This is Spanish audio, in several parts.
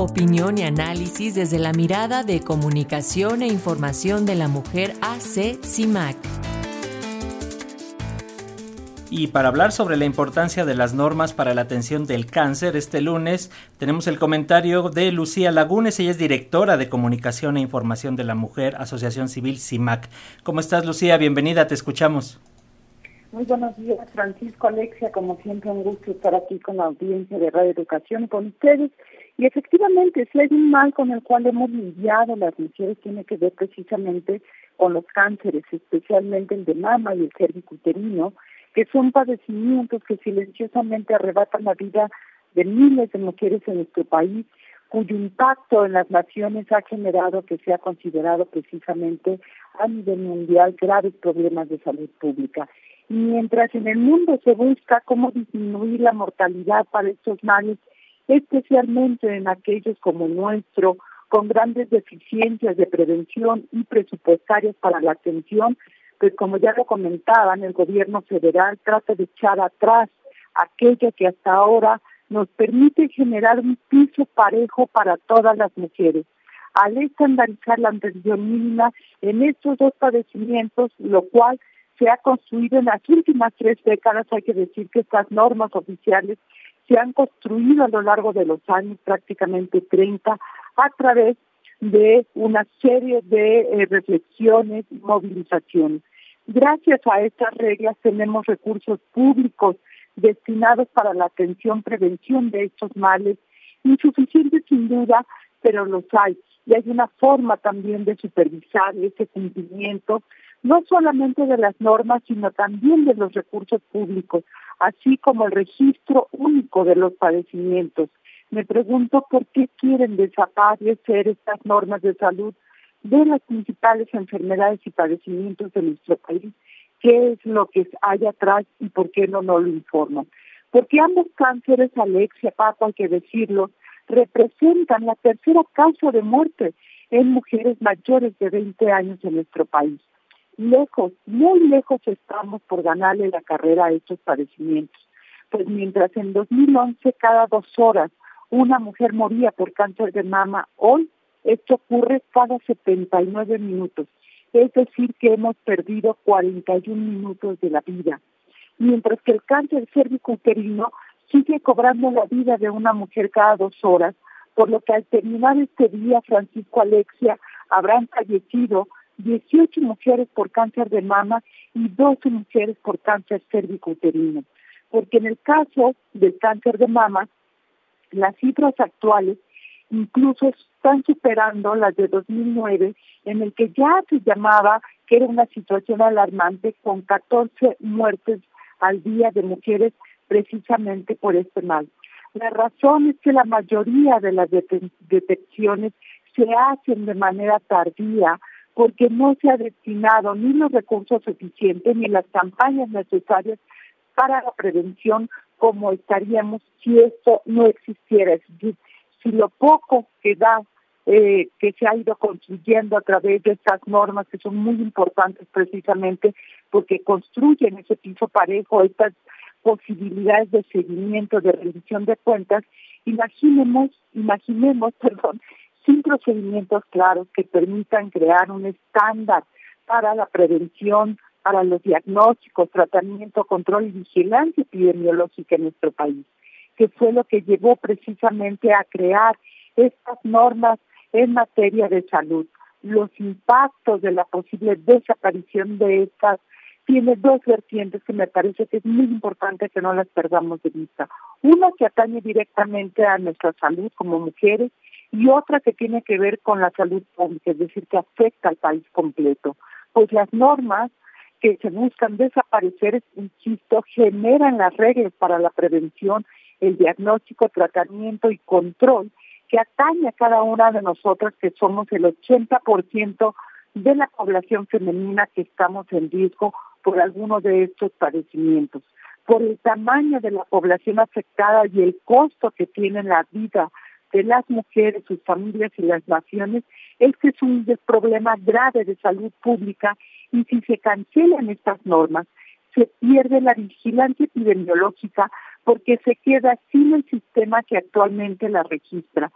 Opinión y análisis desde la mirada de comunicación e información de la mujer AC CIMAC. Y para hablar sobre la importancia de las normas para la atención del cáncer, este lunes tenemos el comentario de Lucía Lagunes, ella es directora de Comunicación e Información de la Mujer, Asociación Civil CIMAC. ¿Cómo estás, Lucía? Bienvenida, te escuchamos. Muy buenos días, Francisco Alexia. Como siempre, un gusto estar aquí con la audiencia de Radio Educación con ustedes. Y efectivamente, si hay un mal con el cual hemos lidiado las mujeres, tiene que ver precisamente con los cánceres, especialmente el de mama y el cervicuterino, que son padecimientos que silenciosamente arrebatan la vida de miles de mujeres en nuestro país, cuyo impacto en las naciones ha generado que se ha considerado precisamente a nivel mundial graves problemas de salud pública. Mientras en el mundo se busca cómo disminuir la mortalidad para estos males, especialmente en aquellos como nuestro, con grandes deficiencias de prevención y presupuestarias para la atención, pues como ya lo comentaban, el gobierno federal trata de echar atrás aquello que hasta ahora nos permite generar un piso parejo para todas las mujeres. Al estandarizar la atención mínima en estos dos padecimientos, lo cual se ha construido en las últimas tres décadas, hay que decir que estas normas oficiales se han construido a lo largo de los años, prácticamente 30, a través de una serie de eh, reflexiones y movilizaciones. Gracias a estas reglas tenemos recursos públicos destinados para la atención, prevención de estos males, insuficientes sin duda, pero los hay. Y hay una forma también de supervisar ese cumplimiento, no solamente de las normas, sino también de los recursos públicos, así como el registro único de los padecimientos. Me pregunto por qué quieren desaparecer estas normas de salud de las principales enfermedades y padecimientos de nuestro país, qué es lo que hay atrás y por qué no nos lo informan. Porque ambos cánceres, Alexia, Paco, hay que decirlo, representan la tercera causa de muerte en mujeres mayores de 20 años en nuestro país. Lejos, muy lejos estamos por ganarle la carrera a estos padecimientos. Pues mientras en 2011 cada dos horas una mujer moría por cáncer de mama, hoy esto ocurre cada 79 minutos, es decir, que hemos perdido 41 minutos de la vida, mientras que el cáncer cervicuterino sigue cobrando la vida de una mujer cada dos horas, por lo que al terminar este día, Francisco Alexia, habrán fallecido 18 mujeres por cáncer de mama y 12 mujeres por cáncer cervicuterino. Porque en el caso del cáncer de mama, las cifras actuales incluso están superando las de 2009, en el que ya se llamaba que era una situación alarmante con 14 muertes al día de mujeres precisamente por este mal. La razón es que la mayoría de las detecciones se hacen de manera tardía porque no se ha destinado ni los recursos suficientes ni las campañas necesarias para la prevención como estaríamos si esto no existiera. Si lo poco que da, eh, que se ha ido construyendo a través de estas normas que son muy importantes precisamente porque construyen ese piso parejo, estas posibilidades de seguimiento, de rendición de cuentas, imaginemos, imaginemos, perdón, sin procedimientos claros que permitan crear un estándar para la prevención, para los diagnósticos, tratamiento, control y vigilancia epidemiológica en nuestro país que fue lo que llevó precisamente a crear estas normas en materia de salud. Los impactos de la posible desaparición de estas tiene dos vertientes que me parece que es muy importante que no las perdamos de vista. Una que atañe directamente a nuestra salud como mujeres y otra que tiene que ver con la salud pública, es decir, que afecta al país completo. Pues las normas que se buscan desaparecer, insisto, generan las reglas para la prevención el diagnóstico, tratamiento y control que atañe a cada una de nosotras, que somos el 80% de la población femenina que estamos en riesgo por alguno de estos padecimientos. Por el tamaño de la población afectada y el costo que tiene la vida de las mujeres, sus familias y las naciones, este es un problema grave de salud pública y si se cancelan estas normas, se pierde la vigilancia epidemiológica porque se queda sin el sistema que actualmente la registra.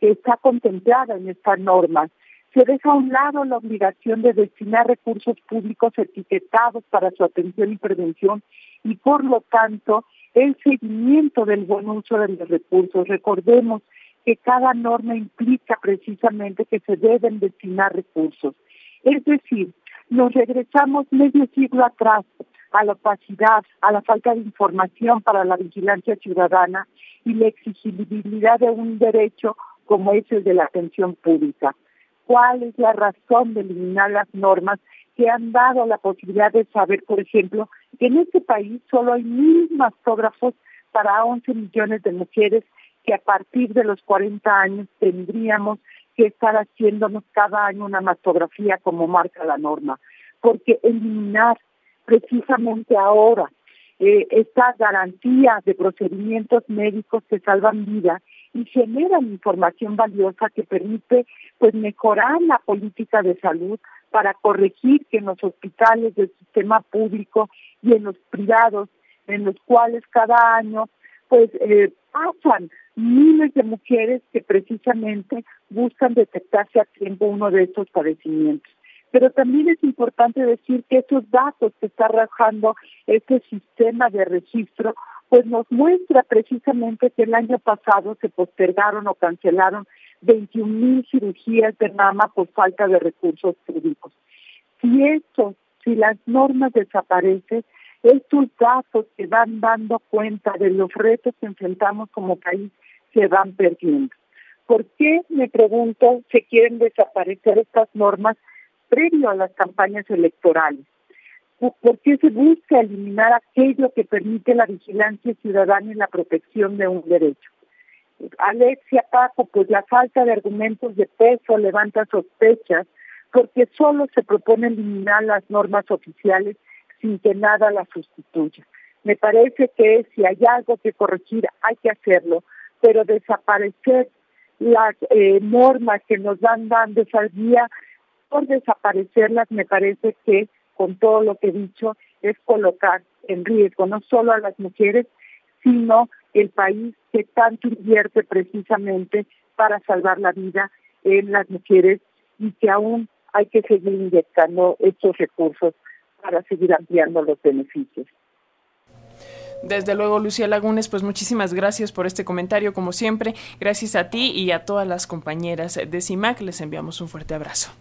que está contemplada en estas normas. Se deja a un lado la obligación de destinar recursos públicos etiquetados para su atención y prevención y por lo tanto el seguimiento del buen uso de los recursos. Recordemos que cada norma implica precisamente que se deben destinar recursos. Es decir, nos regresamos medio siglo atrás a la opacidad, a la falta de información para la vigilancia ciudadana y la exigibilidad de un derecho como es el de la atención pública. ¿Cuál es la razón de eliminar las normas que han dado la posibilidad de saber, por ejemplo, que en este país solo hay mil mastógrafos para 11 millones de mujeres que a partir de los 40 años tendríamos que estar haciéndonos cada año una mastografía como marca la norma, porque eliminar precisamente ahora eh, esta garantía de procedimientos médicos que salvan vidas y generan información valiosa que permite pues mejorar la política de salud para corregir que en los hospitales del sistema público y en los privados en los cuales cada año pues eh, pasan miles de mujeres que precisamente buscan detectarse a tiempo uno de estos padecimientos. Pero también es importante decir que esos datos que está arrojando este sistema de registro, pues nos muestra precisamente que el año pasado se postergaron o cancelaron 21 mil cirugías de mama por falta de recursos públicos. Si esto, si las normas desaparecen, estos datos que van dando cuenta de los retos que enfrentamos como país se van perdiendo. ¿Por qué, me pregunto, se quieren desaparecer estas normas previo a las campañas electorales? ¿Por qué se busca eliminar aquello que permite la vigilancia ciudadana y la protección de un derecho? Alexia Paco, pues la falta de argumentos de peso levanta sospechas porque solo se propone eliminar las normas oficiales sin que nada las sustituya. Me parece que si hay algo que corregir hay que hacerlo, pero desaparecer las eh, normas que nos dan dando esa guía, por desaparecerlas me parece que con todo lo que he dicho es colocar en riesgo no solo a las mujeres, sino el país que tanto invierte precisamente para salvar la vida en las mujeres y que aún hay que seguir inyectando estos recursos para seguir ampliando los beneficios. Desde luego, Lucía Lagunes, pues muchísimas gracias por este comentario, como siempre. Gracias a ti y a todas las compañeras de CIMAC. Les enviamos un fuerte abrazo.